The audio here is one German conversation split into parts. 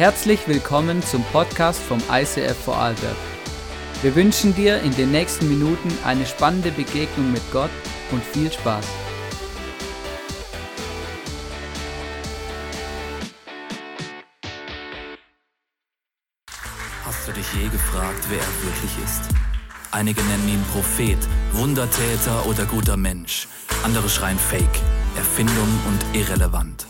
Herzlich willkommen zum Podcast vom ICF Vorarlberg. Wir wünschen dir in den nächsten Minuten eine spannende Begegnung mit Gott und viel Spaß. Hast du dich je gefragt, wer er wirklich ist? Einige nennen ihn Prophet, Wundertäter oder guter Mensch. Andere schreien Fake, Erfindung und irrelevant.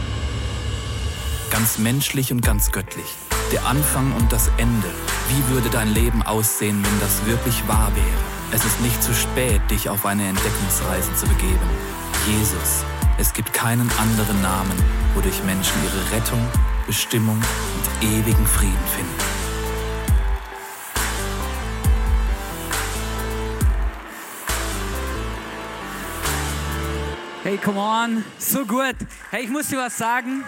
ganz menschlich und ganz göttlich. Der Anfang und das Ende. Wie würde dein Leben aussehen, wenn das wirklich wahr wäre? Es ist nicht zu spät, dich auf eine Entdeckungsreise zu begeben. Jesus. Es gibt keinen anderen Namen, wodurch Menschen ihre Rettung, Bestimmung und ewigen Frieden finden. Hey, come on, so gut. Hey, ich muss dir was sagen.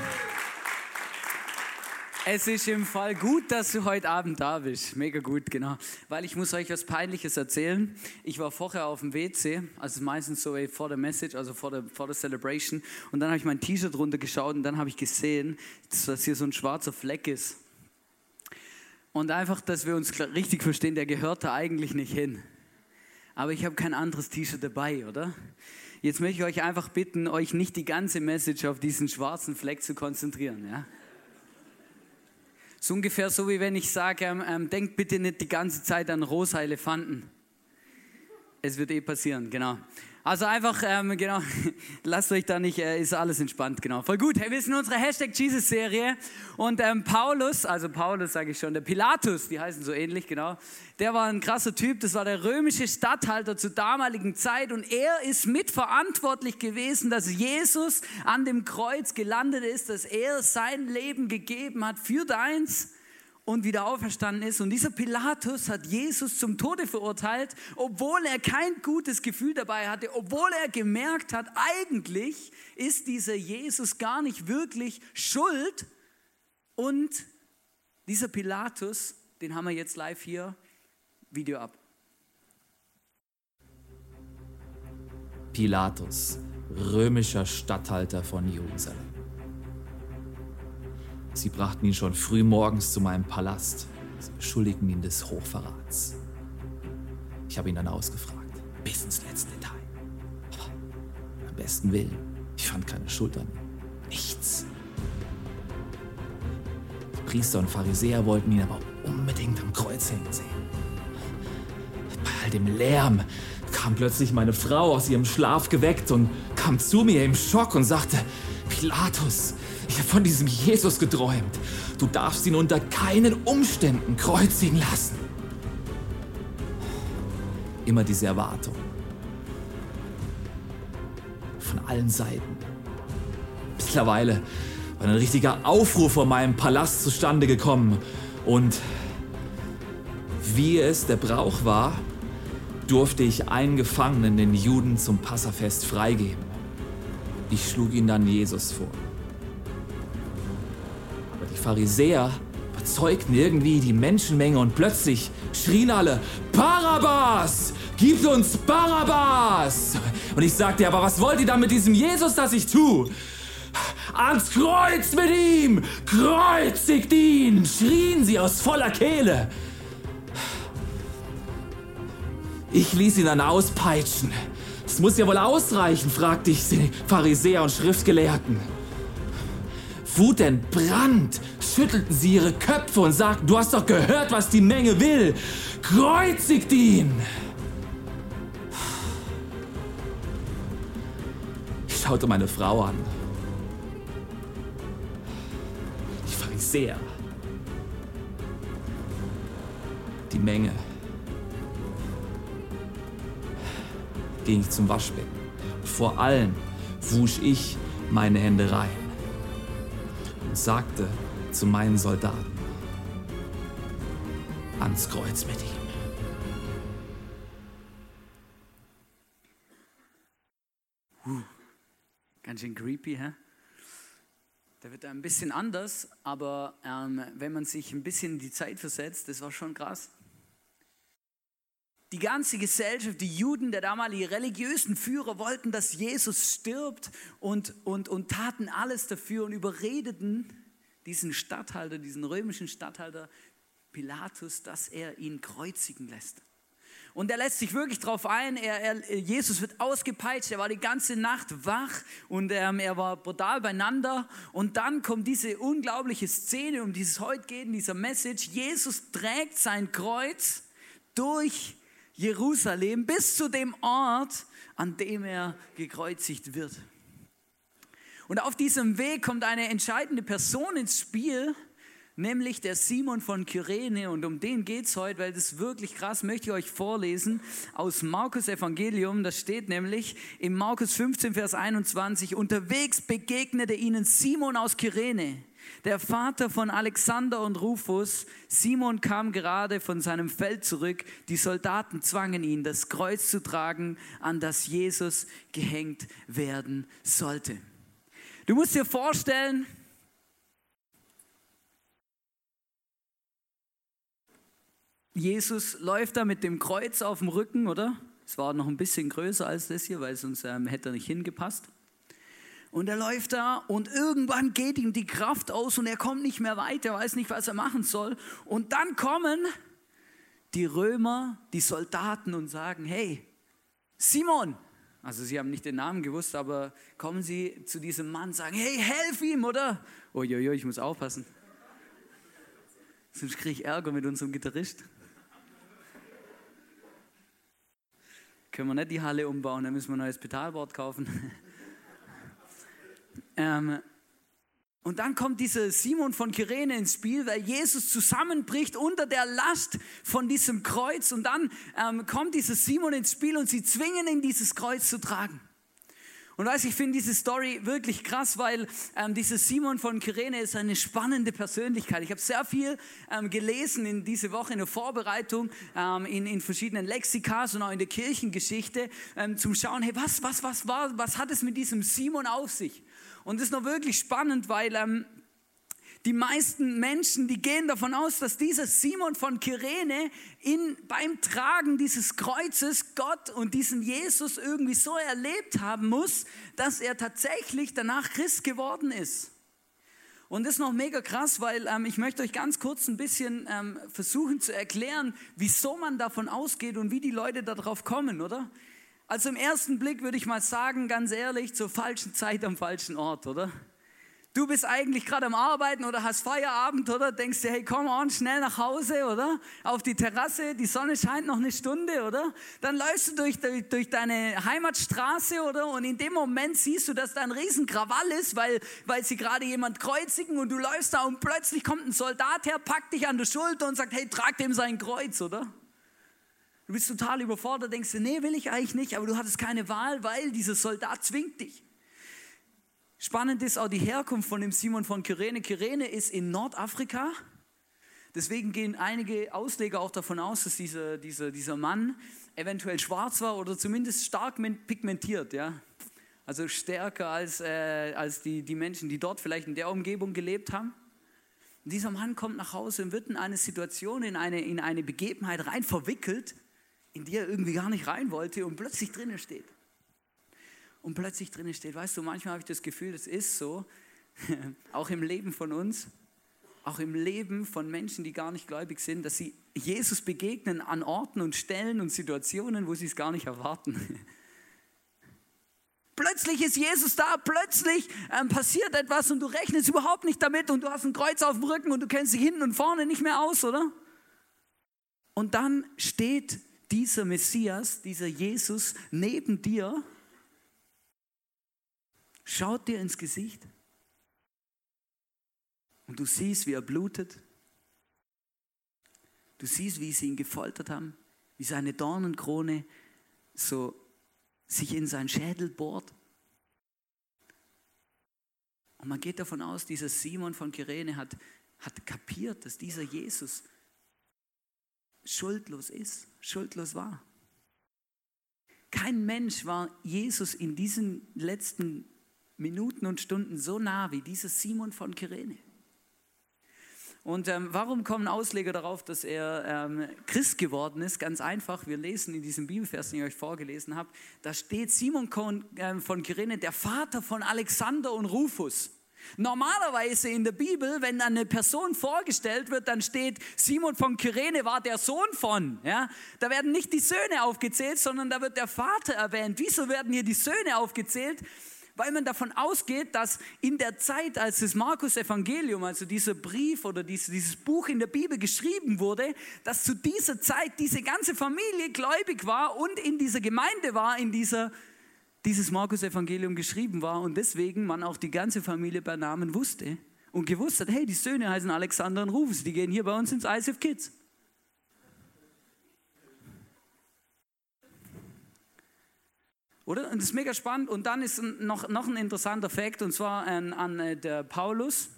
Es ist im Fall gut, dass du heute Abend da bist. Mega gut, genau. Weil ich muss euch was Peinliches erzählen. Ich war vorher auf dem WC, also meistens so vor der Message, also vor der, vor der Celebration. Und dann habe ich mein T-Shirt runtergeschaut und dann habe ich gesehen, dass hier so ein schwarzer Fleck ist. Und einfach, dass wir uns richtig verstehen, der gehört da eigentlich nicht hin. Aber ich habe kein anderes T-Shirt dabei, oder? Jetzt möchte ich euch einfach bitten, euch nicht die ganze Message auf diesen schwarzen Fleck zu konzentrieren, ja? So ungefähr so, wie wenn ich sage, ähm, ähm, denkt bitte nicht die ganze Zeit an rosa Elefanten. Es wird eh passieren, genau. Also einfach, ähm, genau, lasst euch da nicht, äh, ist alles entspannt, genau. Voll gut. Hey, wir sind in unserer Hashtag Jesus-Serie und ähm, Paulus, also Paulus sage ich schon, der Pilatus, die heißen so ähnlich, genau, der war ein krasser Typ, das war der römische Statthalter zur damaligen Zeit und er ist mitverantwortlich gewesen, dass Jesus an dem Kreuz gelandet ist, dass er sein Leben gegeben hat für deins und wieder auferstanden ist. Und dieser Pilatus hat Jesus zum Tode verurteilt, obwohl er kein gutes Gefühl dabei hatte, obwohl er gemerkt hat, eigentlich ist dieser Jesus gar nicht wirklich schuld. Und dieser Pilatus, den haben wir jetzt live hier, Video ab. Pilatus, römischer Statthalter von Jerusalem. Sie brachten ihn schon früh morgens zu meinem Palast. Sie beschuldigten ihn des Hochverrats. Ich habe ihn dann ausgefragt, bis ins letzte Detail. Aber am besten Willen, ich fand keine Schuld an ihm. Nichts. Die Priester und Pharisäer wollten ihn aber unbedingt am Kreuz hängen sehen. Bei all dem Lärm kam plötzlich meine Frau aus ihrem Schlaf geweckt und kam zu mir im Schock und sagte, Pilatus, habe von diesem Jesus geträumt. Du darfst ihn unter keinen Umständen kreuzigen lassen. Immer diese Erwartung. Von allen Seiten. Mittlerweile war ein richtiger Aufruhr vor meinem Palast zustande gekommen. Und wie es der Brauch war, durfte ich einen Gefangenen, den Juden, zum Passafest freigeben. Ich schlug ihn dann Jesus vor. Pharisäer überzeugten irgendwie die Menschenmenge und plötzlich schrien alle, Barabbas! Gib uns Barabbas! Und ich sagte, aber was wollt ihr da mit diesem Jesus, das ich tue? Ans Kreuz mit ihm! Kreuzigt ihn! schrien sie aus voller Kehle. Ich ließ ihn dann auspeitschen. Es muss ja wohl ausreichen, fragte ich die Pharisäer und Schriftgelehrten. Wutentbrannt schüttelten sie ihre Köpfe und sagten, du hast doch gehört, was die Menge will. Kreuzigt ihn! Ich schaute meine Frau an. Die Pharisäer. Die Menge. Ging ich zum Waschbecken. Vor allem wusch ich meine Hände rein und sagte, zu meinen Soldaten. ans Kreuz mit ihm. Uh, ganz schön creepy, hä? Der wird ein bisschen anders, aber ähm, wenn man sich ein bisschen die Zeit versetzt, das war schon krass. Die ganze Gesellschaft, die Juden, der damalige religiösen Führer wollten, dass Jesus stirbt und, und, und taten alles dafür und überredeten diesen Statthalter, diesen römischen Statthalter Pilatus, dass er ihn kreuzigen lässt. Und er lässt sich wirklich darauf ein. Er, er, Jesus wird ausgepeitscht. Er war die ganze Nacht wach und ähm, er war brutal beieinander. Und dann kommt diese unglaubliche Szene, um dieses heute geht, in dieser Message. Jesus trägt sein Kreuz durch Jerusalem bis zu dem Ort, an dem er gekreuzigt wird. Und auf diesem Weg kommt eine entscheidende Person ins Spiel, nämlich der Simon von Kyrene. Und um den geht es heute, weil das ist wirklich krass, möchte ich euch vorlesen aus Markus Evangelium. Das steht nämlich in Markus 15, Vers 21. Unterwegs begegnete ihnen Simon aus Kyrene, der Vater von Alexander und Rufus. Simon kam gerade von seinem Feld zurück. Die Soldaten zwangen ihn, das Kreuz zu tragen, an das Jesus gehängt werden sollte. Du musst dir vorstellen, Jesus läuft da mit dem Kreuz auf dem Rücken, oder? Es war noch ein bisschen größer als das hier, weil sonst ähm, hätte er nicht hingepasst. Und er läuft da und irgendwann geht ihm die Kraft aus und er kommt nicht mehr weiter, er weiß nicht, was er machen soll. Und dann kommen die Römer, die Soldaten und sagen, hey, Simon, also sie haben nicht den Namen gewusst, aber kommen sie zu diesem Mann, sagen, hey, helf ihm, oder? Uiuiui, ich muss aufpassen. Sonst kriege ich Ärger mit unserem Gitarrist. Können wir nicht die Halle umbauen, dann müssen wir ein neues Pedalboard kaufen. Ähm, und dann kommt dieser Simon von Kyrene ins Spiel, weil Jesus zusammenbricht unter der Last von diesem Kreuz. Und dann ähm, kommt dieser Simon ins Spiel und sie zwingen ihn, dieses Kreuz zu tragen. Und weiß, ich finde diese Story wirklich krass, weil ähm, dieser Simon von Kyrene ist eine spannende Persönlichkeit. Ich habe sehr viel ähm, gelesen in diese Woche in der Vorbereitung, ähm, in, in verschiedenen Lexikas und auch in der Kirchengeschichte, ähm, zum Schauen, hey, was, was, was war, was hat es mit diesem Simon auf sich? Und das ist noch wirklich spannend, weil ähm, die meisten Menschen, die gehen davon aus, dass dieser Simon von Kyrene in, beim Tragen dieses Kreuzes Gott und diesen Jesus irgendwie so erlebt haben muss, dass er tatsächlich danach Christ geworden ist. Und das ist noch mega krass, weil ähm, ich möchte euch ganz kurz ein bisschen ähm, versuchen zu erklären, wieso man davon ausgeht und wie die Leute darauf kommen, oder? Also im ersten Blick würde ich mal sagen, ganz ehrlich, zur falschen Zeit am falschen Ort, oder? Du bist eigentlich gerade am Arbeiten oder hast Feierabend oder denkst dir, hey, komm on, schnell nach Hause oder auf die Terrasse, die Sonne scheint noch eine Stunde oder? Dann läufst du durch, durch, deine Heimatstraße oder? Und in dem Moment siehst du, dass da ein riesen Krawall ist, weil, weil sie gerade jemand kreuzigen und du läufst da und plötzlich kommt ein Soldat her, packt dich an der Schulter und sagt, hey, trag dem sein Kreuz, oder? Du bist total überfordert, denkst dir, nee, will ich eigentlich nicht, aber du hattest keine Wahl, weil dieser Soldat zwingt dich. Spannend ist auch die Herkunft von dem Simon von Kyrene. Kyrene ist in Nordafrika. Deswegen gehen einige Ausleger auch davon aus, dass dieser, dieser, dieser Mann eventuell schwarz war oder zumindest stark pigmentiert. Ja? Also stärker als, äh, als die, die Menschen, die dort vielleicht in der Umgebung gelebt haben. Und dieser Mann kommt nach Hause und wird in eine Situation, in eine, in eine Begebenheit rein verwickelt, in die er irgendwie gar nicht rein wollte und plötzlich drinnen steht und plötzlich drin steht, weißt du, manchmal habe ich das Gefühl, es ist so, auch im Leben von uns, auch im Leben von Menschen, die gar nicht gläubig sind, dass sie Jesus begegnen an Orten und Stellen und Situationen, wo sie es gar nicht erwarten. Plötzlich ist Jesus da, plötzlich ähm, passiert etwas und du rechnest überhaupt nicht damit und du hast ein Kreuz auf dem Rücken und du kennst dich hinten und vorne nicht mehr aus, oder? Und dann steht dieser Messias, dieser Jesus neben dir schaut dir ins Gesicht und du siehst, wie er blutet. Du siehst, wie sie ihn gefoltert haben, wie seine Dornenkrone so sich in seinen Schädel bohrt. Und man geht davon aus, dieser Simon von Kyrene hat, hat kapiert, dass dieser Jesus schuldlos ist, schuldlos war. Kein Mensch war Jesus in diesen letzten Minuten und Stunden so nah wie dieser Simon von Kyrene. Und ähm, warum kommen Ausleger darauf, dass er ähm, Christ geworden ist? Ganz einfach, wir lesen in diesem Bibelvers, den ich euch vorgelesen habe, da steht Simon ähm, von Kyrene, der Vater von Alexander und Rufus. Normalerweise in der Bibel, wenn eine Person vorgestellt wird, dann steht, Simon von Kyrene war der Sohn von. Ja? Da werden nicht die Söhne aufgezählt, sondern da wird der Vater erwähnt. Wieso werden hier die Söhne aufgezählt? weil man davon ausgeht, dass in der Zeit, als das Markus-Evangelium, also dieser Brief oder dieses, Buch in der Bibel geschrieben wurde, dass zu dieser Zeit diese ganze Familie gläubig war und in dieser Gemeinde war, in dieser dieses Markus-Evangelium geschrieben war und deswegen man auch die ganze Familie bei Namen wusste und gewusst hat, hey, die Söhne heißen Alexander und Rufus, die gehen hier bei uns ins ISF Kids. Oder? Und das ist mega spannend. Und dann ist noch, noch ein interessanter Fakt, und zwar an, an äh, der Paulus.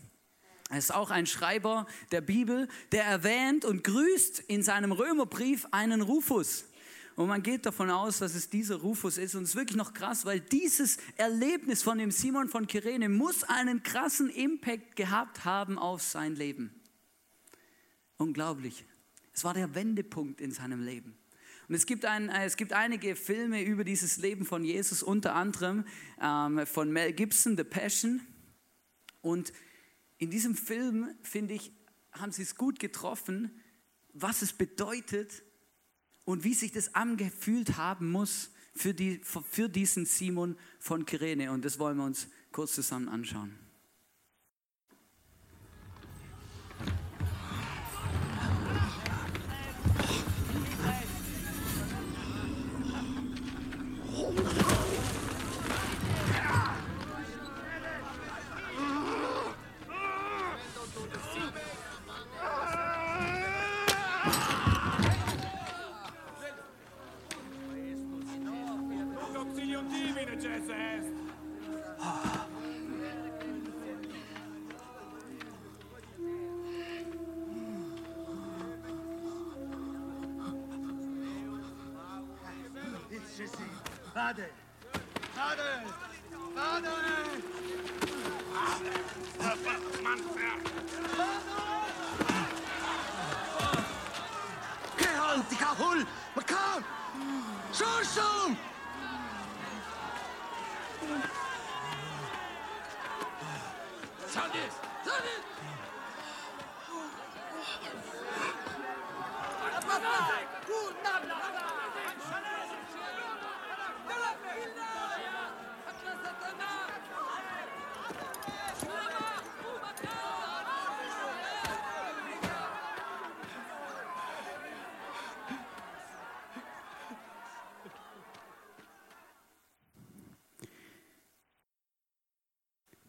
Er ist auch ein Schreiber der Bibel, der erwähnt und grüßt in seinem Römerbrief einen Rufus. Und man geht davon aus, dass es dieser Rufus ist. Und es ist wirklich noch krass, weil dieses Erlebnis von dem Simon von Kyrene muss einen krassen Impact gehabt haben auf sein Leben. Unglaublich. Es war der Wendepunkt in seinem Leben. Und es gibt, ein, äh, es gibt einige Filme über dieses Leben von Jesus, unter anderem ähm, von Mel Gibson, The Passion. Und in diesem Film, finde ich, haben sie es gut getroffen, was es bedeutet und wie sich das angefühlt haben muss für, die, für diesen Simon von Kyrene. Und das wollen wir uns kurz zusammen anschauen.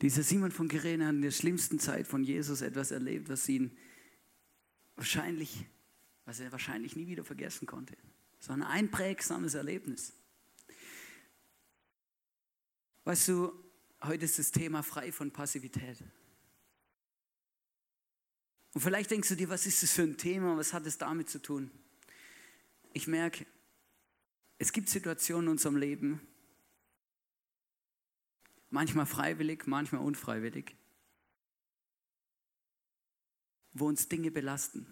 Dieser Simon von Kyrene hat in der schlimmsten Zeit von Jesus etwas erlebt, was ihn wahrscheinlich, was er wahrscheinlich nie wieder vergessen konnte. So ein einprägsames Erlebnis. Weißt du, heute ist das Thema frei von Passivität. Und vielleicht denkst du dir, was ist das für ein Thema, was hat es damit zu tun? Ich merke, es gibt Situationen in unserem Leben, manchmal freiwillig, manchmal unfreiwillig, wo uns Dinge belasten.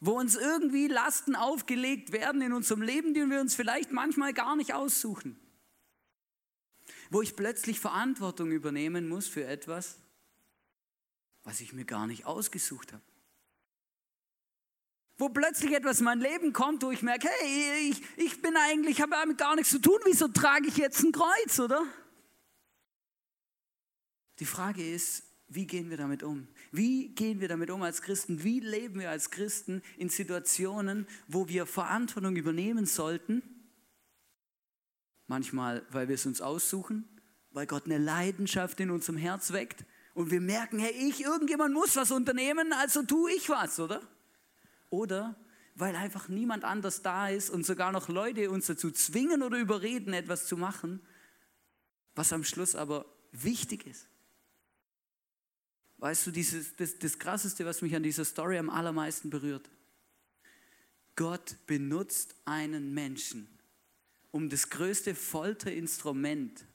Wo uns irgendwie Lasten aufgelegt werden in unserem Leben, die wir uns vielleicht manchmal gar nicht aussuchen. Wo ich plötzlich Verantwortung übernehmen muss für etwas, was ich mir gar nicht ausgesucht habe wo plötzlich etwas in mein Leben kommt, wo ich merke, hey, ich, ich bin eigentlich, habe damit gar nichts zu tun, wieso trage ich jetzt ein Kreuz, oder? Die Frage ist, wie gehen wir damit um? Wie gehen wir damit um als Christen? Wie leben wir als Christen in Situationen, wo wir Verantwortung übernehmen sollten? Manchmal, weil wir es uns aussuchen, weil Gott eine Leidenschaft in unserem Herz weckt und wir merken, hey, ich, irgendjemand muss was unternehmen, also tue ich was, oder? Oder weil einfach niemand anders da ist und sogar noch Leute uns dazu zwingen oder überreden, etwas zu machen, was am Schluss aber wichtig ist. Weißt du, dieses, das, das Krasseste, was mich an dieser Story am allermeisten berührt. Gott benutzt einen Menschen, um das größte Folterinstrument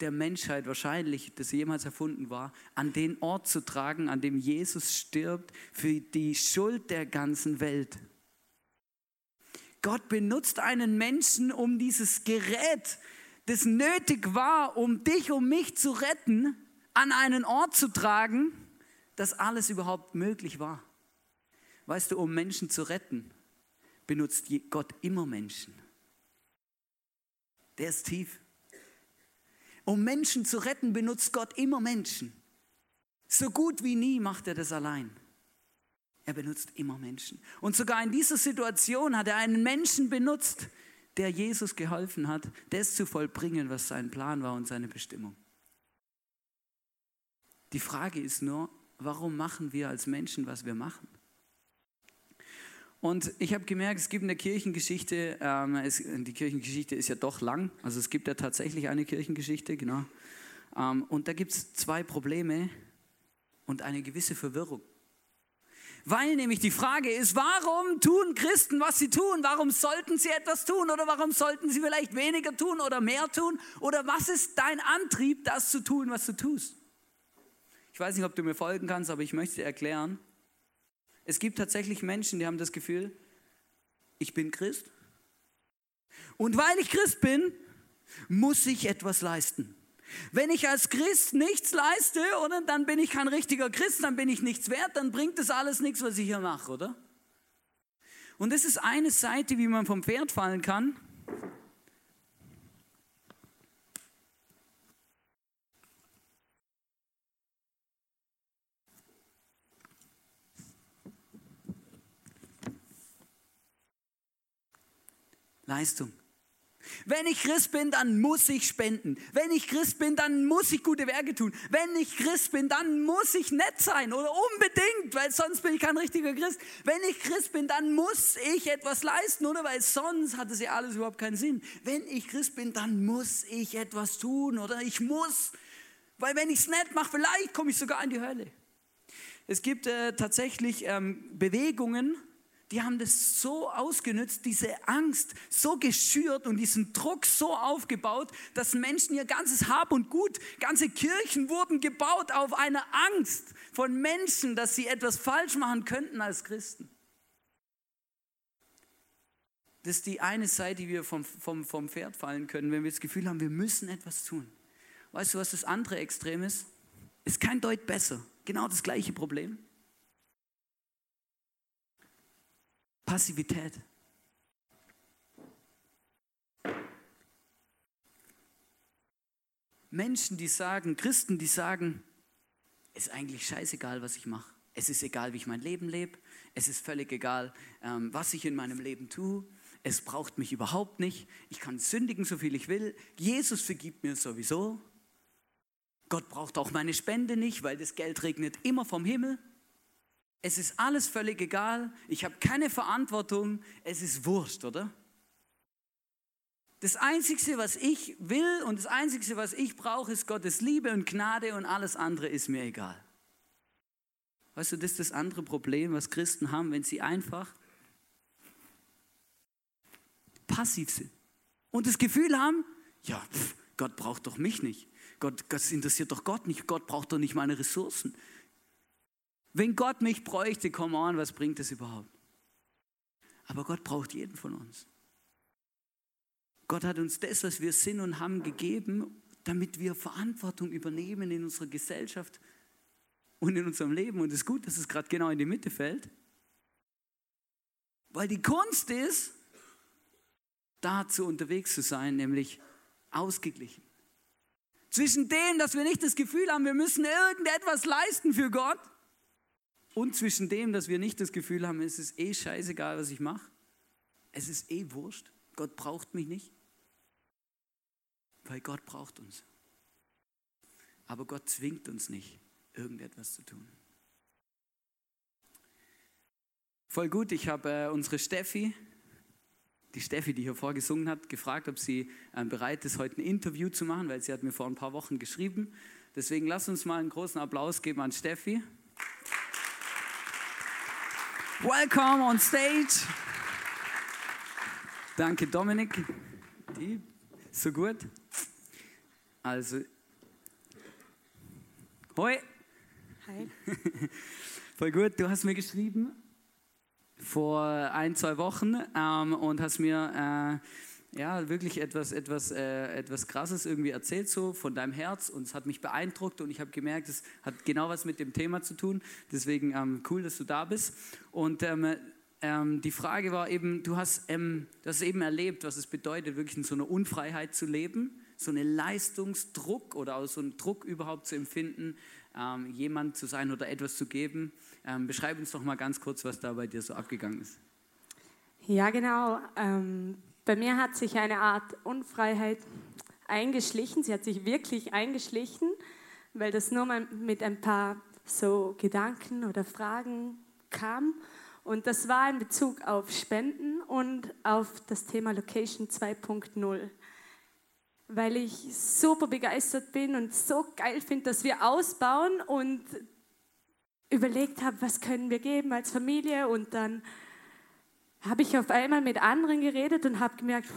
der Menschheit wahrscheinlich, das jemals erfunden war, an den Ort zu tragen, an dem Jesus stirbt für die Schuld der ganzen Welt. Gott benutzt einen Menschen, um dieses Gerät, das nötig war, um dich, um mich zu retten, an einen Ort zu tragen, dass alles überhaupt möglich war. Weißt du, um Menschen zu retten, benutzt Gott immer Menschen. Der ist tief. Um Menschen zu retten, benutzt Gott immer Menschen. So gut wie nie macht er das allein. Er benutzt immer Menschen. Und sogar in dieser Situation hat er einen Menschen benutzt, der Jesus geholfen hat, das zu vollbringen, was sein Plan war und seine Bestimmung. Die Frage ist nur, warum machen wir als Menschen, was wir machen? Und ich habe gemerkt, es gibt eine Kirchengeschichte, ähm, es, die Kirchengeschichte ist ja doch lang, also es gibt ja tatsächlich eine Kirchengeschichte, genau. Ähm, und da gibt es zwei Probleme und eine gewisse Verwirrung. Weil nämlich die Frage ist, warum tun Christen, was sie tun? Warum sollten sie etwas tun? Oder warum sollten sie vielleicht weniger tun oder mehr tun? Oder was ist dein Antrieb, das zu tun, was du tust? Ich weiß nicht, ob du mir folgen kannst, aber ich möchte dir erklären, es gibt tatsächlich Menschen, die haben das Gefühl, ich bin Christ. Und weil ich Christ bin, muss ich etwas leisten. Wenn ich als Christ nichts leiste, oder, dann bin ich kein richtiger Christ, dann bin ich nichts wert, dann bringt das alles nichts, was ich hier mache, oder? Und das ist eine Seite, wie man vom Pferd fallen kann. Leistung. Wenn ich Christ bin, dann muss ich spenden. Wenn ich Christ bin, dann muss ich gute Werke tun. Wenn ich Christ bin, dann muss ich nett sein oder unbedingt, weil sonst bin ich kein richtiger Christ. Wenn ich Christ bin, dann muss ich etwas leisten, oder? Weil sonst hat es ja alles überhaupt keinen Sinn. Wenn ich Christ bin, dann muss ich etwas tun oder ich muss, weil wenn ich es nett mache, vielleicht komme ich sogar in die Hölle. Es gibt äh, tatsächlich ähm, Bewegungen, die haben das so ausgenutzt, diese Angst so geschürt und diesen Druck so aufgebaut, dass Menschen ihr ganzes Hab und Gut, ganze Kirchen wurden gebaut auf einer Angst von Menschen, dass sie etwas falsch machen könnten als Christen. Das ist die eine Seite, die wir vom, vom, vom Pferd fallen können, wenn wir das Gefühl haben, wir müssen etwas tun. Weißt du, was das andere Extrem ist? Ist kein Deut besser. Genau das gleiche Problem. Passivität. Menschen, die sagen, Christen, die sagen, ist eigentlich scheißegal, was ich mache. Es ist egal, wie ich mein Leben lebe. Es ist völlig egal, ähm, was ich in meinem Leben tue. Es braucht mich überhaupt nicht. Ich kann sündigen, so viel ich will. Jesus vergibt mir sowieso. Gott braucht auch meine Spende nicht, weil das Geld regnet immer vom Himmel. Es ist alles völlig egal. Ich habe keine Verantwortung. Es ist Wurscht, oder? Das Einzige, was ich will und das Einzige, was ich brauche, ist Gottes Liebe und Gnade und alles andere ist mir egal. Weißt du, das ist das andere Problem, was Christen haben, wenn sie einfach passiv sind und das Gefühl haben, ja, pff, Gott braucht doch mich nicht. Gott, das interessiert doch Gott nicht. Gott braucht doch nicht meine Ressourcen. Wenn Gott mich bräuchte, come on, was bringt das überhaupt? Aber Gott braucht jeden von uns. Gott hat uns das, was wir sind und haben, gegeben, damit wir Verantwortung übernehmen in unserer Gesellschaft und in unserem Leben. Und es ist gut, dass es gerade genau in die Mitte fällt. Weil die Kunst ist, dazu unterwegs zu sein, nämlich ausgeglichen. Zwischen dem, dass wir nicht das Gefühl haben, wir müssen irgendetwas leisten für Gott und zwischen dem, dass wir nicht das Gefühl haben, es ist eh scheißegal, was ich mache. Es ist eh wurscht. Gott braucht mich nicht. Weil Gott braucht uns. Aber Gott zwingt uns nicht, irgendetwas zu tun. Voll gut, ich habe äh, unsere Steffi, die Steffi, die hier vorgesungen hat, gefragt, ob sie äh, bereit ist, heute ein Interview zu machen, weil sie hat mir vor ein paar Wochen geschrieben. Deswegen lass uns mal einen großen Applaus geben an Steffi. Welcome on stage. Danke, Dominik. Die, so gut. Also, hoi. Hi. Voll gut. Du hast mir geschrieben vor ein, zwei Wochen ähm, und hast mir äh, ja, wirklich etwas, etwas, äh, etwas Krasses irgendwie erzählt, so von deinem Herz und es hat mich beeindruckt und ich habe gemerkt, es hat genau was mit dem Thema zu tun. Deswegen ähm, cool, dass du da bist. Und ähm, ähm, die Frage war eben, du hast, ähm, du hast eben erlebt, was es bedeutet, wirklich in so einer Unfreiheit zu leben, so einen Leistungsdruck oder auch so einen Druck überhaupt zu empfinden, ähm, jemand zu sein oder etwas zu geben. Ähm, beschreib uns doch mal ganz kurz, was da bei dir so abgegangen ist. Ja, genau. Bei mir hat sich eine Art Unfreiheit eingeschlichen. Sie hat sich wirklich eingeschlichen, weil das nur mal mit ein paar so Gedanken oder Fragen kam. Und das war in Bezug auf Spenden und auf das Thema Location 2.0 weil ich super begeistert bin und so geil finde, dass wir ausbauen und überlegt habe, was können wir geben als Familie und dann habe ich auf einmal mit anderen geredet und habe gemerkt,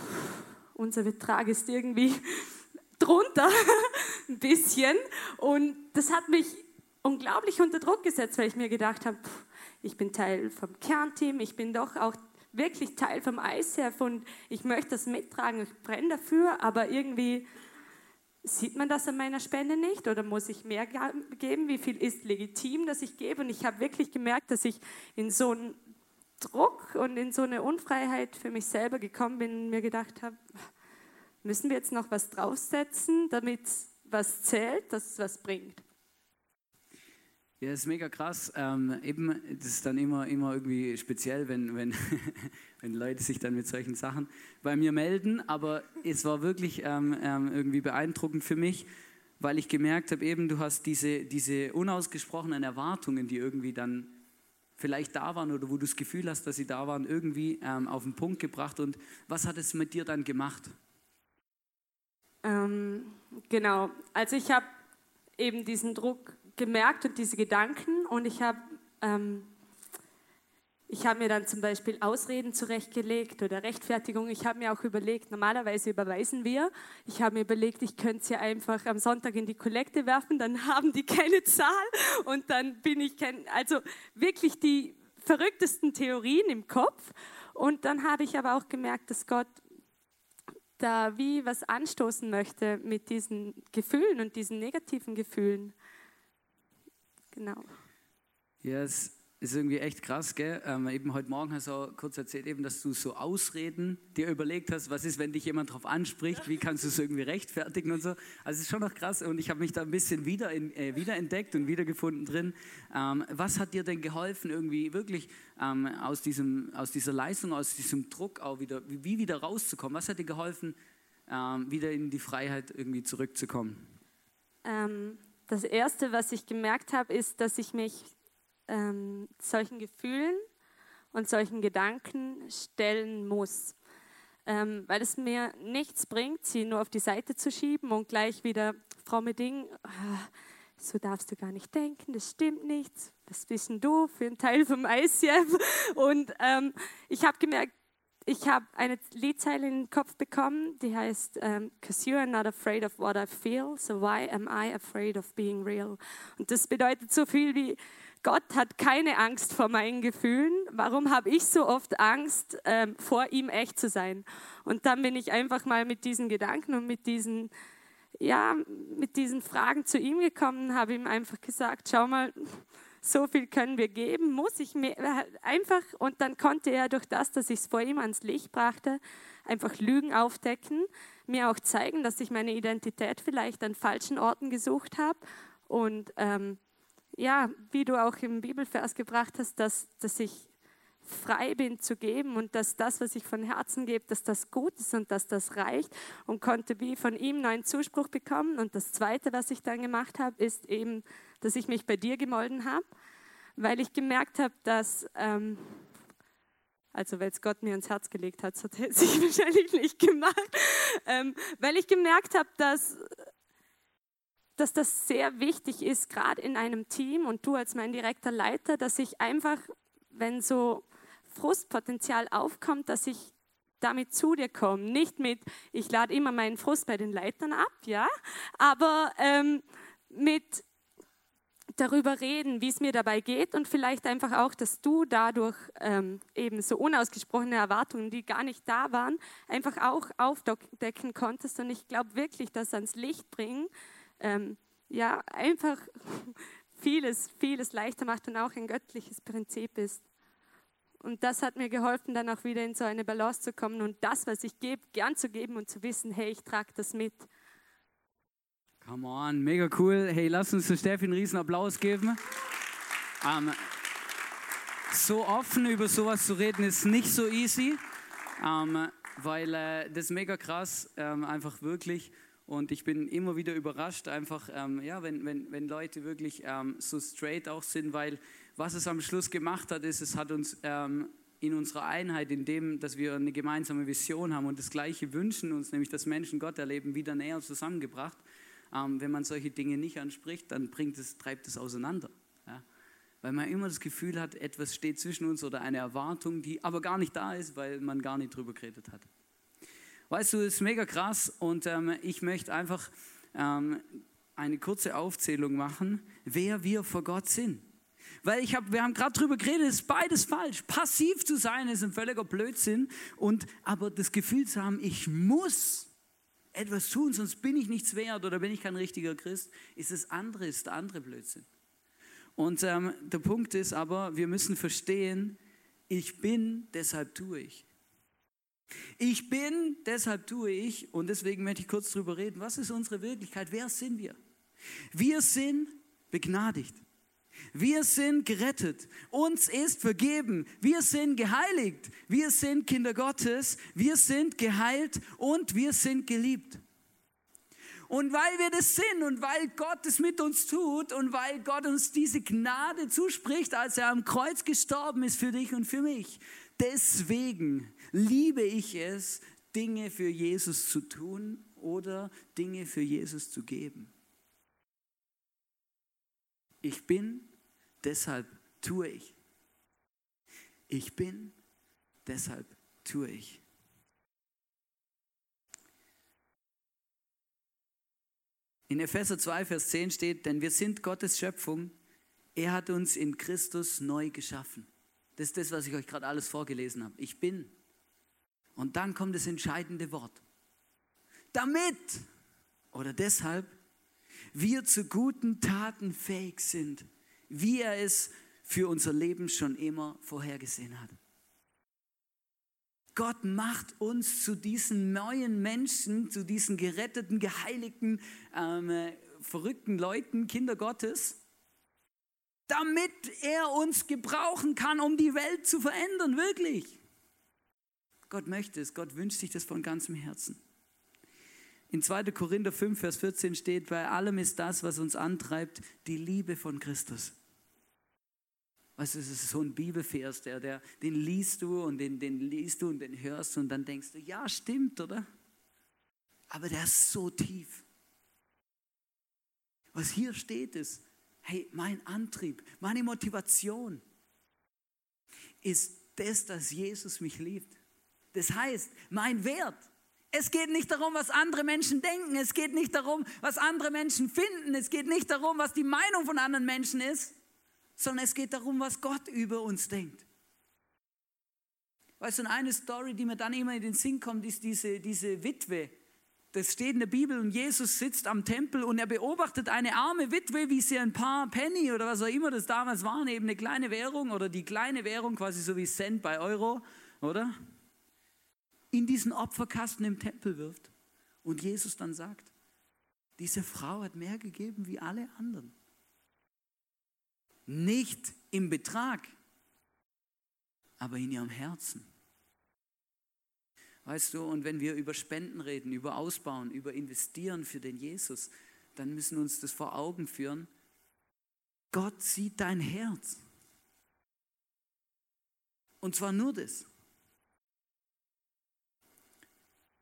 unser Betrag ist irgendwie drunter ein bisschen und das hat mich unglaublich unter Druck gesetzt, weil ich mir gedacht habe, ich bin Teil vom Kernteam, ich bin doch auch wirklich Teil vom ICF und ich möchte das mittragen, ich brenne dafür, aber irgendwie sieht man das an meiner Spende nicht oder muss ich mehr geben? Wie viel ist legitim, dass ich gebe? Und ich habe wirklich gemerkt, dass ich in so einen Druck und in so eine Unfreiheit für mich selber gekommen bin und mir gedacht habe, müssen wir jetzt noch was draufsetzen, damit was zählt, dass es was bringt. Ja, das ist mega krass. Ähm, eben, das ist dann immer, immer irgendwie speziell, wenn, wenn, wenn Leute sich dann mit solchen Sachen bei mir melden. Aber es war wirklich ähm, ähm, irgendwie beeindruckend für mich, weil ich gemerkt habe, eben, du hast diese, diese unausgesprochenen Erwartungen, die irgendwie dann vielleicht da waren oder wo du das Gefühl hast, dass sie da waren, irgendwie ähm, auf den Punkt gebracht. Und was hat es mit dir dann gemacht? Ähm, genau, also ich habe eben diesen Druck gemerkt und diese Gedanken und ich habe ähm, ich habe mir dann zum Beispiel Ausreden zurechtgelegt oder Rechtfertigung. Ich habe mir auch überlegt, normalerweise überweisen wir. Ich habe mir überlegt, ich könnte sie einfach am Sonntag in die Kollekte werfen, dann haben die keine Zahl und dann bin ich kein, also wirklich die verrücktesten Theorien im Kopf. Und dann habe ich aber auch gemerkt, dass Gott da wie was anstoßen möchte mit diesen Gefühlen und diesen negativen Gefühlen. Genau. Ja, es ist irgendwie echt krass, gell? Ähm, eben heute Morgen hast du auch kurz erzählt, eben, dass du so Ausreden dir überlegt hast, was ist, wenn dich jemand darauf anspricht, wie kannst du es irgendwie rechtfertigen und so. Also es ist schon noch krass und ich habe mich da ein bisschen wieder in, äh, wiederentdeckt und wiedergefunden drin. Ähm, was hat dir denn geholfen, irgendwie wirklich ähm, aus, diesem, aus dieser Leistung, aus diesem Druck auch wieder, wie wieder rauszukommen? Was hat dir geholfen, ähm, wieder in die Freiheit irgendwie zurückzukommen? Ähm, das Erste, was ich gemerkt habe, ist, dass ich mich ähm, solchen Gefühlen und solchen Gedanken stellen muss. Ähm, weil es mir nichts bringt, sie nur auf die Seite zu schieben und gleich wieder, Frau Meding, ah, so darfst du gar nicht denken, das stimmt nicht, was bist denn du für ein Teil vom ICF? Und ähm, ich habe gemerkt, ich habe eine Liedzeile in den Kopf bekommen, die heißt, um, ähm, you are not afraid of what I feel, so why am I afraid of being real? Und das bedeutet so viel wie, Gott hat keine Angst vor meinen Gefühlen. Warum habe ich so oft Angst, ähm, vor ihm echt zu sein? Und dann bin ich einfach mal mit diesen Gedanken und mit diesen, ja, mit diesen Fragen zu ihm gekommen, habe ihm einfach gesagt, schau mal, so viel können wir geben, muss ich mir äh, einfach, und dann konnte er durch das, dass ich es vor ihm ans Licht brachte, einfach Lügen aufdecken, mir auch zeigen, dass ich meine Identität vielleicht an falschen Orten gesucht habe und ähm, ja, wie du auch im Bibelvers gebracht hast, dass, dass ich frei bin zu geben und dass das, was ich von Herzen gebe, dass das gut ist und dass das reicht und konnte wie von ihm neuen Zuspruch bekommen. Und das Zweite, was ich dann gemacht habe, ist eben, dass ich mich bei dir gemolden habe, weil ich gemerkt habe, dass, ähm, Also weil es Gott mir ins Herz gelegt hat, das hätte ich wahrscheinlich nicht gemacht. Ähm, weil ich gemerkt habe, dass, dass das sehr wichtig ist, gerade in einem Team und du als mein direkter Leiter, dass ich einfach, wenn so Frustpotenzial aufkommt, dass ich damit zu dir komme. Nicht mit, ich lade immer meinen Frust bei den Leitern ab, ja, aber ähm, mit darüber reden, wie es mir dabei geht und vielleicht einfach auch, dass du dadurch ähm, eben so unausgesprochene Erwartungen, die gar nicht da waren, einfach auch aufdecken konntest. Und ich glaube wirklich, dass ans Licht bringen, ähm, ja, einfach vieles, vieles leichter macht und auch ein göttliches Prinzip ist. Und das hat mir geholfen, dann auch wieder in so eine Balance zu kommen und das, was ich gebe, gern zu geben und zu wissen, hey, ich trage das mit. Come on, mega cool. Hey, lass uns für Steffi einen riesen Applaus geben. Ähm, so offen über sowas zu reden ist nicht so easy, ähm, weil äh, das ist mega krass, ähm, einfach wirklich. Und ich bin immer wieder überrascht, einfach, ähm, ja, wenn, wenn, wenn Leute wirklich ähm, so straight auch sind, weil was es am Schluss gemacht hat, ist, es hat uns ähm, in unserer Einheit, in dem, dass wir eine gemeinsame Vision haben und das Gleiche wünschen uns, nämlich dass Menschen Gott erleben, wieder näher zusammengebracht. Ähm, wenn man solche Dinge nicht anspricht, dann bringt es, treibt es auseinander. Ja? Weil man immer das Gefühl hat, etwas steht zwischen uns oder eine Erwartung, die aber gar nicht da ist, weil man gar nicht drüber geredet hat. Weißt du, es ist mega krass und ähm, ich möchte einfach ähm, eine kurze Aufzählung machen, wer wir vor Gott sind. Weil ich hab, wir haben gerade drüber geredet, es ist beides falsch. Passiv zu sein ist ein völliger Blödsinn und aber das Gefühl zu haben, ich muss etwas tun, sonst bin ich nichts wert oder bin ich kein richtiger Christ, ist das andere, ist der andere Blödsinn. Und ähm, der Punkt ist aber, wir müssen verstehen, ich bin, deshalb tue ich. Ich bin, deshalb tue ich und deswegen möchte ich kurz darüber reden, was ist unsere Wirklichkeit, wer sind wir? Wir sind begnadigt. Wir sind gerettet. Uns ist vergeben. Wir sind geheiligt. Wir sind Kinder Gottes. Wir sind geheilt und wir sind geliebt. Und weil wir das sind und weil Gott es mit uns tut und weil Gott uns diese Gnade zuspricht, als er am Kreuz gestorben ist für dich und für mich, deswegen liebe ich es, Dinge für Jesus zu tun oder Dinge für Jesus zu geben. Ich bin deshalb tue ich. Ich bin, deshalb tue ich. In Epheser 2, Vers 10 steht, denn wir sind Gottes Schöpfung. Er hat uns in Christus neu geschaffen. Das ist das, was ich euch gerade alles vorgelesen habe. Ich bin. Und dann kommt das entscheidende Wort. Damit oder deshalb wir zu guten Taten fähig sind, wie er es für unser Leben schon immer vorhergesehen hat. Gott macht uns zu diesen neuen Menschen, zu diesen geretteten, geheiligten, ähm, verrückten Leuten, Kinder Gottes, damit er uns gebrauchen kann, um die Welt zu verändern, wirklich. Gott möchte es, Gott wünscht sich das von ganzem Herzen. In 2. Korinther 5, Vers 14 steht, bei allem ist das, was uns antreibt, die Liebe von Christus. Weißt du, es ist so ein Bibelvers, der, der, den liest du und den, den liest du und den hörst und dann denkst du, ja, stimmt, oder? Aber der ist so tief. Was hier steht ist, hey, mein Antrieb, meine Motivation ist das, dass Jesus mich liebt. Das heißt, mein Wert. Es geht nicht darum, was andere Menschen denken. Es geht nicht darum, was andere Menschen finden. Es geht nicht darum, was die Meinung von anderen Menschen ist sondern es geht darum, was Gott über uns denkt. Weißt du, eine Story, die mir dann immer in den Sinn kommt, ist diese, diese Witwe. Das steht in der Bibel und Jesus sitzt am Tempel und er beobachtet eine arme Witwe, wie sie ein paar Penny oder was auch immer das damals war, eben eine kleine Währung oder die kleine Währung, quasi so wie Cent bei Euro, oder? In diesen Opferkasten im Tempel wirft. Und Jesus dann sagt, diese Frau hat mehr gegeben wie alle anderen nicht im Betrag, aber in ihrem Herzen. Weißt du, und wenn wir über Spenden reden, über Ausbauen, über Investieren für den Jesus, dann müssen wir uns das vor Augen führen. Gott sieht dein Herz. Und zwar nur das.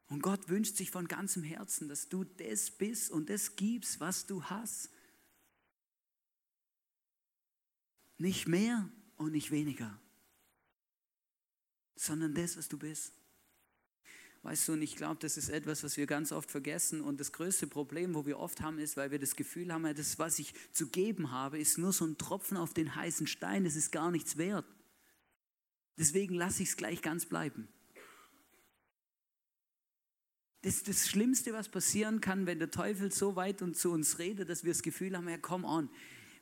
Und Gott wünscht sich von ganzem Herzen, dass du das bist und das gibst, was du hast. Nicht mehr und nicht weniger, sondern das, was du bist. Weißt du, und ich glaube, das ist etwas, was wir ganz oft vergessen. Und das größte Problem, wo wir oft haben, ist, weil wir das Gefühl haben, das, was ich zu geben habe, ist nur so ein Tropfen auf den heißen Stein, das ist gar nichts wert. Deswegen lasse ich es gleich ganz bleiben. Das ist das Schlimmste, was passieren kann, wenn der Teufel so weit und zu uns redet, dass wir das Gefühl haben, ja, komm on,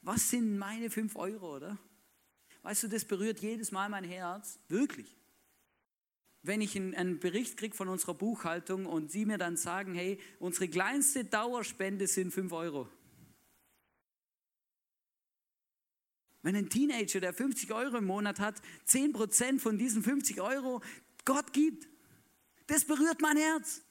was sind meine fünf Euro, oder? Weißt du, das berührt jedes Mal mein Herz, wirklich. Wenn ich einen Bericht kriege von unserer Buchhaltung und sie mir dann sagen, hey, unsere kleinste Dauerspende sind fünf Euro. Wenn ein Teenager, der 50 Euro im Monat hat, 10% von diesen 50 Euro Gott gibt, das berührt mein Herz.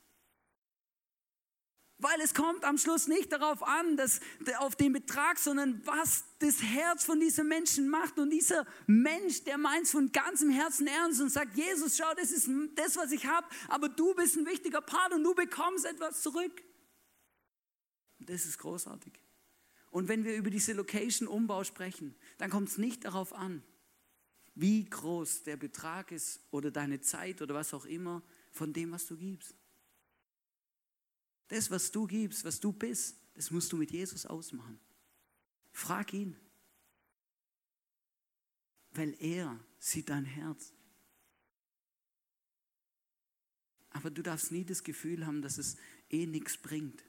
Weil es kommt am Schluss nicht darauf an, dass, auf den Betrag, sondern was das Herz von diesem Menschen macht. Und dieser Mensch, der meint es von ganzem Herzen ernst und sagt, Jesus, schau, das ist das, was ich habe, aber du bist ein wichtiger Part und du bekommst etwas zurück. Das ist großartig. Und wenn wir über diese Location-Umbau sprechen, dann kommt es nicht darauf an, wie groß der Betrag ist oder deine Zeit oder was auch immer von dem, was du gibst. Das, was du gibst, was du bist, das musst du mit Jesus ausmachen. Frag ihn. Weil er sieht dein Herz. Aber du darfst nie das Gefühl haben, dass es eh nichts bringt.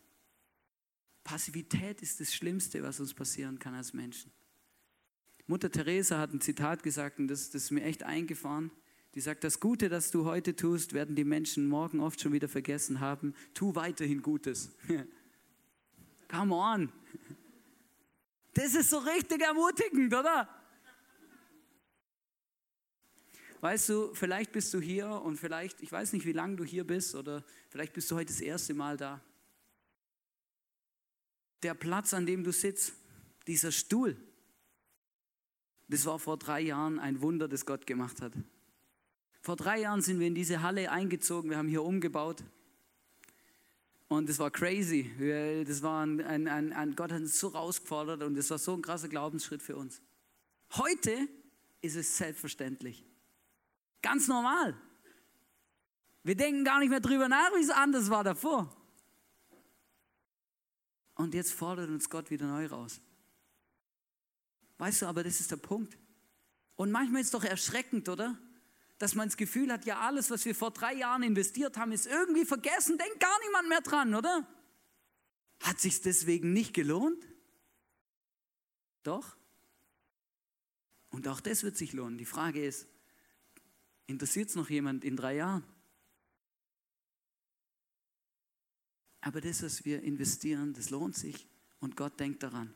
Passivität ist das Schlimmste, was uns passieren kann als Menschen. Mutter Teresa hat ein Zitat gesagt und das, das ist mir echt eingefahren. Die sagt, das Gute, das du heute tust, werden die Menschen morgen oft schon wieder vergessen haben. Tu weiterhin Gutes. Come on. Das ist so richtig ermutigend, oder? Weißt du, vielleicht bist du hier und vielleicht, ich weiß nicht, wie lange du hier bist oder vielleicht bist du heute das erste Mal da. Der Platz, an dem du sitzt, dieser Stuhl, das war vor drei Jahren ein Wunder, das Gott gemacht hat. Vor drei Jahren sind wir in diese Halle eingezogen, wir haben hier umgebaut. Und das war crazy. Das war ein, ein, ein, ein Gott hat uns so rausgefordert und das war so ein krasser Glaubensschritt für uns. Heute ist es selbstverständlich. Ganz normal. Wir denken gar nicht mehr drüber nach, wie es anders war davor. Und jetzt fordert uns Gott wieder neu raus. Weißt du, aber das ist der Punkt. Und manchmal ist es doch erschreckend, oder? Dass man das Gefühl hat, ja, alles, was wir vor drei Jahren investiert haben, ist irgendwie vergessen, denkt gar niemand mehr dran, oder? Hat sich deswegen nicht gelohnt? Doch. Und auch das wird sich lohnen. Die Frage ist, interessiert es noch jemand in drei Jahren? Aber das, was wir investieren, das lohnt sich und Gott denkt daran.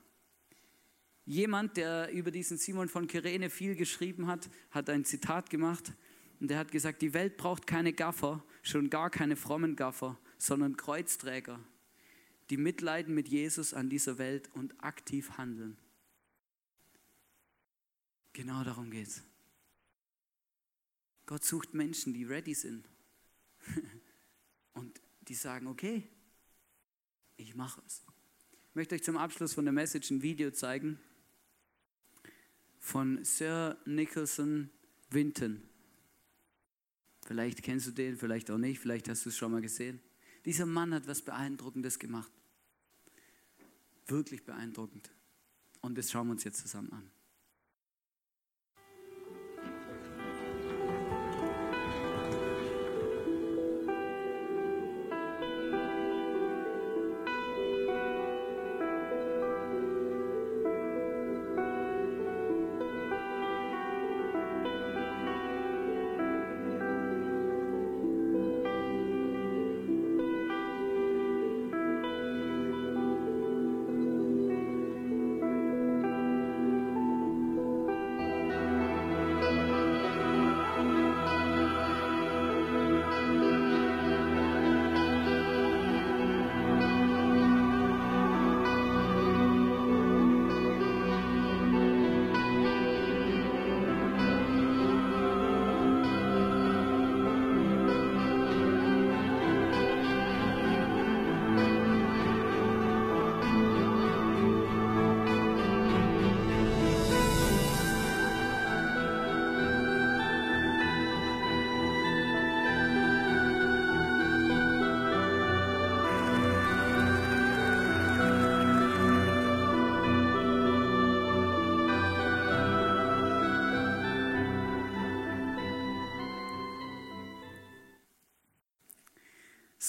Jemand, der über diesen Simon von Kyrene viel geschrieben hat, hat ein Zitat gemacht und er hat gesagt, die Welt braucht keine Gaffer, schon gar keine frommen Gaffer, sondern Kreuzträger, die mitleiden mit Jesus an dieser Welt und aktiv handeln. Genau darum geht's. Gott sucht Menschen, die ready sind und die sagen, okay, ich mache es. Ich möchte euch zum Abschluss von der Message ein Video zeigen von Sir Nicholson Winton. Vielleicht kennst du den, vielleicht auch nicht, vielleicht hast du es schon mal gesehen. Dieser Mann hat was Beeindruckendes gemacht. Wirklich beeindruckend. Und das schauen wir uns jetzt zusammen an.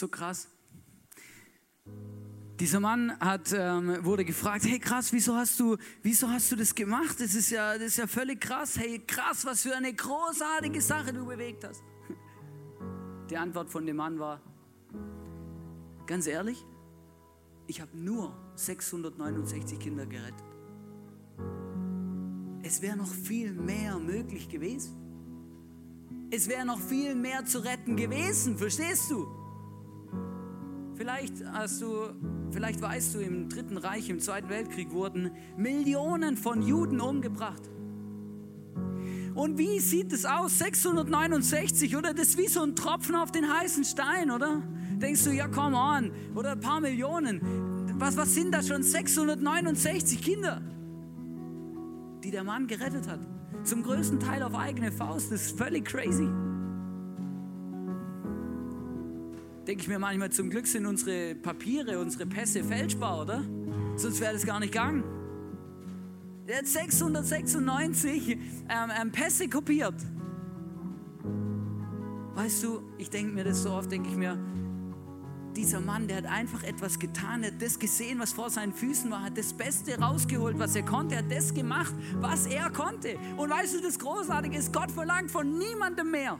So krass. Dieser Mann hat, ähm, wurde gefragt, hey krass, wieso hast, du, wieso hast du das gemacht? Das ist, ja, das ist ja völlig krass. Hey krass, was für eine großartige Sache du bewegt hast. Die Antwort von dem Mann war, ganz ehrlich, ich habe nur 669 Kinder gerettet. Es wäre noch viel mehr möglich gewesen. Es wäre noch viel mehr zu retten gewesen, verstehst du? Vielleicht hast du, vielleicht weißt du, im Dritten Reich, im Zweiten Weltkrieg wurden Millionen von Juden umgebracht. Und wie sieht es aus? 669, oder? Das ist wie so ein Tropfen auf den heißen Stein, oder? Denkst du, ja, come on, oder ein paar Millionen. Was, was sind das schon? 669 Kinder, die der Mann gerettet hat. Zum größten Teil auf eigene Faust. Das ist völlig crazy. Denke ich mir manchmal, zum Glück sind unsere Papiere, unsere Pässe fälschbar, oder? Sonst wäre das gar nicht gegangen. Der hat 696 ähm, ähm, Pässe kopiert. Weißt du, ich denke mir das so oft, denke ich mir, dieser Mann, der hat einfach etwas getan, er hat das gesehen, was vor seinen Füßen war, hat das Beste rausgeholt, was er konnte, hat das gemacht, was er konnte. Und weißt du, das Großartige ist, Gott verlangt von niemandem mehr.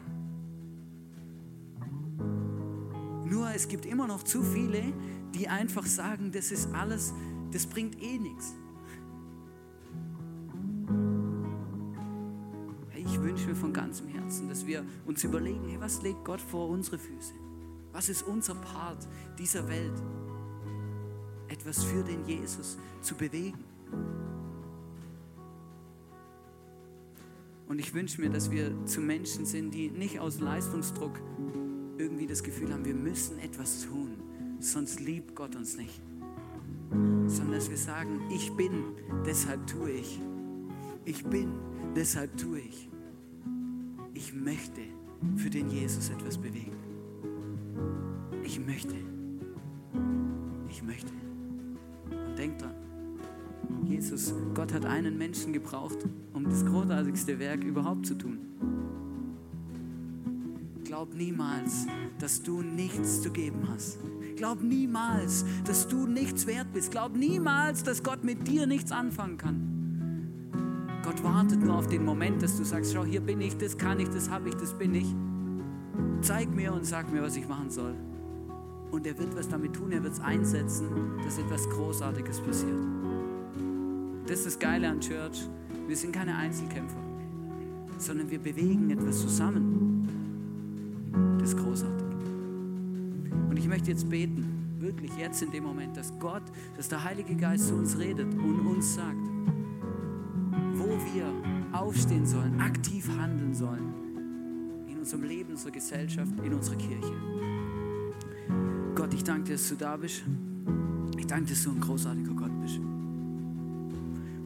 Nur es gibt immer noch zu viele, die einfach sagen, das ist alles, das bringt eh nichts. Ich wünsche mir von ganzem Herzen, dass wir uns überlegen, hey, was legt Gott vor unsere Füße? Was ist unser Part dieser Welt? Etwas für den Jesus zu bewegen. Und ich wünsche mir, dass wir zu Menschen sind, die nicht aus Leistungsdruck irgendwie das Gefühl haben, wir müssen etwas tun, sonst liebt Gott uns nicht. Sondern dass wir sagen, ich bin, deshalb tue ich. Ich bin, deshalb tue ich. Ich möchte für den Jesus etwas bewegen. Ich möchte. Ich möchte. Und denk dran, Jesus, Gott hat einen Menschen gebraucht, um das großartigste Werk überhaupt zu tun glaub niemals, dass du nichts zu geben hast. Glaub niemals, dass du nichts wert bist. Glaub niemals, dass Gott mit dir nichts anfangen kann. Gott wartet nur auf den Moment, dass du sagst, schau, hier bin ich, das kann ich, das habe ich, das bin ich. Zeig mir und sag mir, was ich machen soll. Und er wird was damit tun, er wird es einsetzen, dass etwas Großartiges passiert. Das ist das Geile an Church. Wir sind keine Einzelkämpfer, sondern wir bewegen etwas zusammen. Das ist großartig. Und ich möchte jetzt beten, wirklich jetzt in dem Moment, dass Gott, dass der Heilige Geist zu uns redet und uns sagt, wo wir aufstehen sollen, aktiv handeln sollen in unserem Leben, in unserer Gesellschaft, in unserer Kirche. Gott, ich danke dir, dass du da bist. Ich danke dir, dass du ein großartiger Gott bist.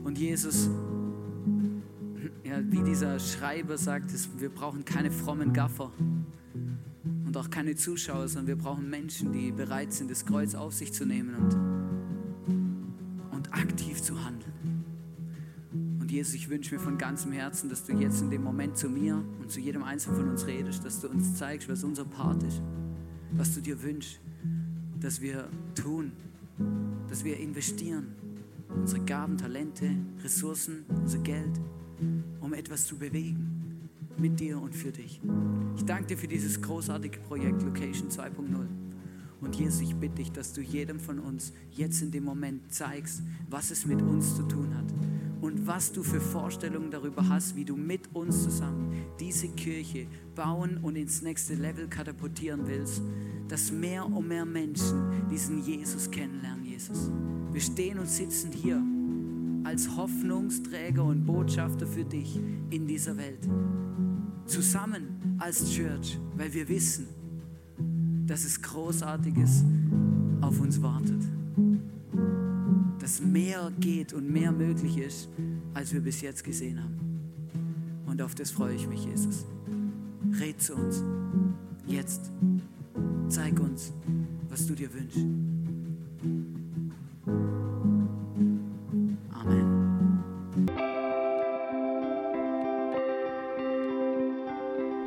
Und Jesus, ja, wie dieser Schreiber sagt, wir brauchen keine frommen Gaffer, auch keine Zuschauer, sondern wir brauchen Menschen, die bereit sind, das Kreuz auf sich zu nehmen und, und aktiv zu handeln. Und Jesus, ich wünsche mir von ganzem Herzen, dass du jetzt in dem Moment zu mir und zu jedem Einzelnen von uns redest, dass du uns zeigst, was unser Part ist, was du dir wünschst, dass wir tun, dass wir investieren, unsere Gaben, Talente, Ressourcen, unser Geld, um etwas zu bewegen mit dir und für dich. Ich danke dir für dieses großartige Projekt Location 2.0. Und Jesus, ich bitte dich, dass du jedem von uns jetzt in dem Moment zeigst, was es mit uns zu tun hat und was du für Vorstellungen darüber hast, wie du mit uns zusammen diese Kirche bauen und ins nächste Level katapultieren willst, dass mehr und mehr Menschen diesen Jesus kennenlernen, Jesus. Wir stehen und sitzen hier als Hoffnungsträger und Botschafter für dich in dieser Welt zusammen als Church, weil wir wissen, dass es Großartiges auf uns wartet. Dass mehr geht und mehr möglich ist, als wir bis jetzt gesehen haben. Und auf das freue ich mich, Jesus. Red zu uns. Jetzt. Zeig uns, was du dir wünschst.